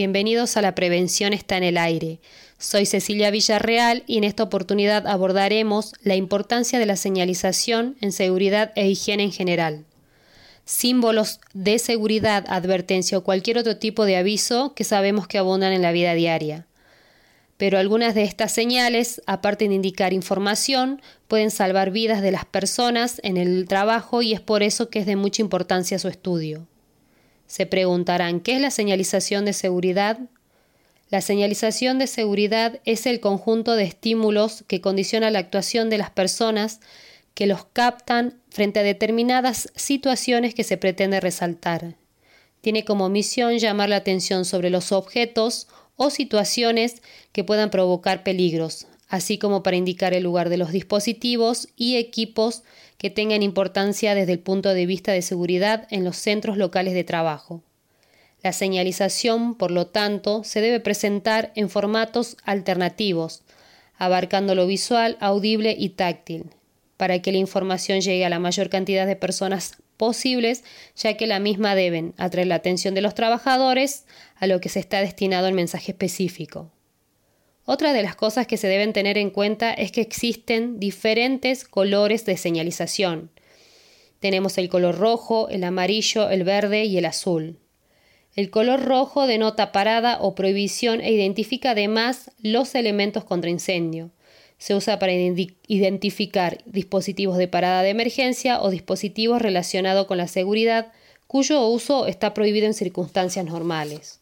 bienvenidos a La Prevención está en el aire. Soy Cecilia Villarreal y en esta oportunidad abordaremos la importancia de la señalización en seguridad e higiene en general. Símbolos de seguridad, advertencia o cualquier otro tipo de aviso que sabemos que abundan en la vida diaria. Pero algunas de estas señales, aparte de indicar información, pueden salvar vidas de las personas en el trabajo y es por eso que es de mucha importancia su estudio. Se preguntarán, ¿qué es la señalización de seguridad? La señalización de seguridad es el conjunto de estímulos que condiciona la actuación de las personas que los captan frente a determinadas situaciones que se pretende resaltar. Tiene como misión llamar la atención sobre los objetos o situaciones que puedan provocar peligros, así como para indicar el lugar de los dispositivos y equipos que tengan importancia desde el punto de vista de seguridad en los centros locales de trabajo. La señalización, por lo tanto, se debe presentar en formatos alternativos, abarcando lo visual, audible y táctil, para que la información llegue a la mayor cantidad de personas posibles, ya que la misma deben atraer la atención de los trabajadores a lo que se está destinado el mensaje específico. Otra de las cosas que se deben tener en cuenta es que existen diferentes colores de señalización. Tenemos el color rojo, el amarillo, el verde y el azul. El color rojo denota parada o prohibición e identifica además los elementos contra incendio. Se usa para identificar dispositivos de parada de emergencia o dispositivos relacionados con la seguridad cuyo uso está prohibido en circunstancias normales.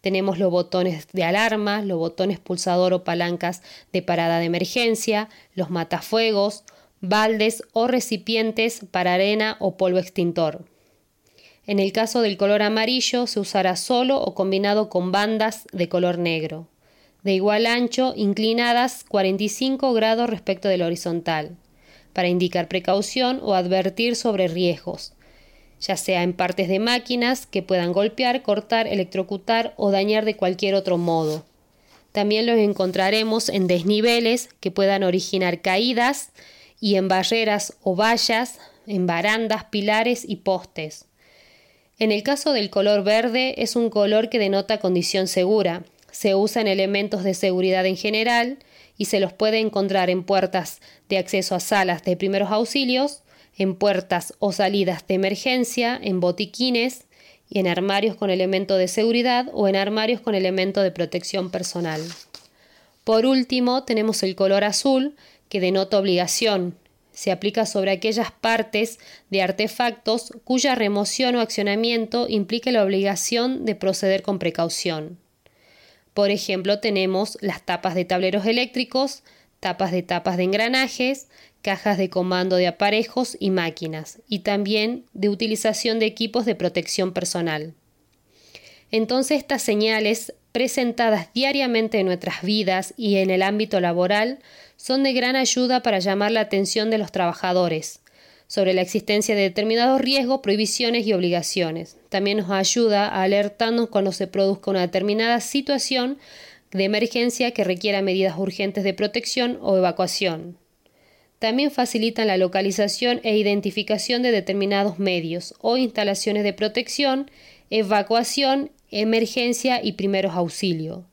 Tenemos los botones de alarma, los botones pulsador o palancas de parada de emergencia, los matafuegos, baldes o recipientes para arena o polvo extintor. En el caso del color amarillo se usará solo o combinado con bandas de color negro, de igual ancho, inclinadas 45 grados respecto del horizontal, para indicar precaución o advertir sobre riesgos, ya sea en partes de máquinas que puedan golpear, cortar, electrocutar o dañar de cualquier otro modo. También los encontraremos en desniveles que puedan originar caídas y en barreras o vallas, en barandas, pilares y postes. En el caso del color verde es un color que denota condición segura. Se usa en elementos de seguridad en general y se los puede encontrar en puertas de acceso a salas de primeros auxilios, en puertas o salidas de emergencia, en botiquines y en armarios con elemento de seguridad o en armarios con elemento de protección personal. Por último, tenemos el color azul, que denota obligación. Se aplica sobre aquellas partes de artefactos cuya remoción o accionamiento implique la obligación de proceder con precaución. Por ejemplo, tenemos las tapas de tableros eléctricos, tapas de tapas de engranajes, cajas de comando de aparejos y máquinas, y también de utilización de equipos de protección personal. Entonces estas señales, presentadas diariamente en nuestras vidas y en el ámbito laboral, son de gran ayuda para llamar la atención de los trabajadores sobre la existencia de determinados riesgos, prohibiciones y obligaciones. También nos ayuda a alertarnos cuando se produzca una determinada situación de emergencia que requiera medidas urgentes de protección o evacuación. También facilitan la localización e identificación de determinados medios o instalaciones de protección, evacuación, emergencia y primeros auxilios.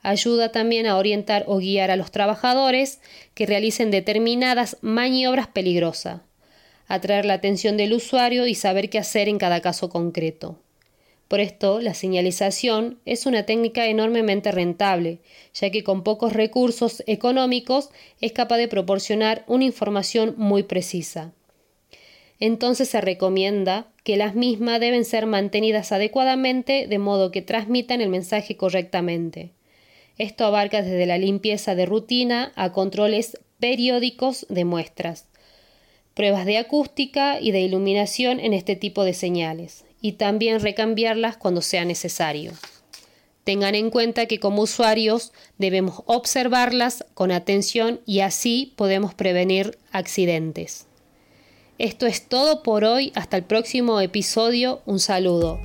Ayuda también a orientar o guiar a los trabajadores que realicen determinadas maniobras peligrosas, atraer la atención del usuario y saber qué hacer en cada caso concreto. Por esto, la señalización es una técnica enormemente rentable, ya que con pocos recursos económicos es capaz de proporcionar una información muy precisa. Entonces se recomienda que las mismas deben ser mantenidas adecuadamente de modo que transmitan el mensaje correctamente. Esto abarca desde la limpieza de rutina a controles periódicos de muestras, pruebas de acústica y de iluminación en este tipo de señales y también recambiarlas cuando sea necesario. Tengan en cuenta que como usuarios debemos observarlas con atención y así podemos prevenir accidentes. Esto es todo por hoy, hasta el próximo episodio, un saludo.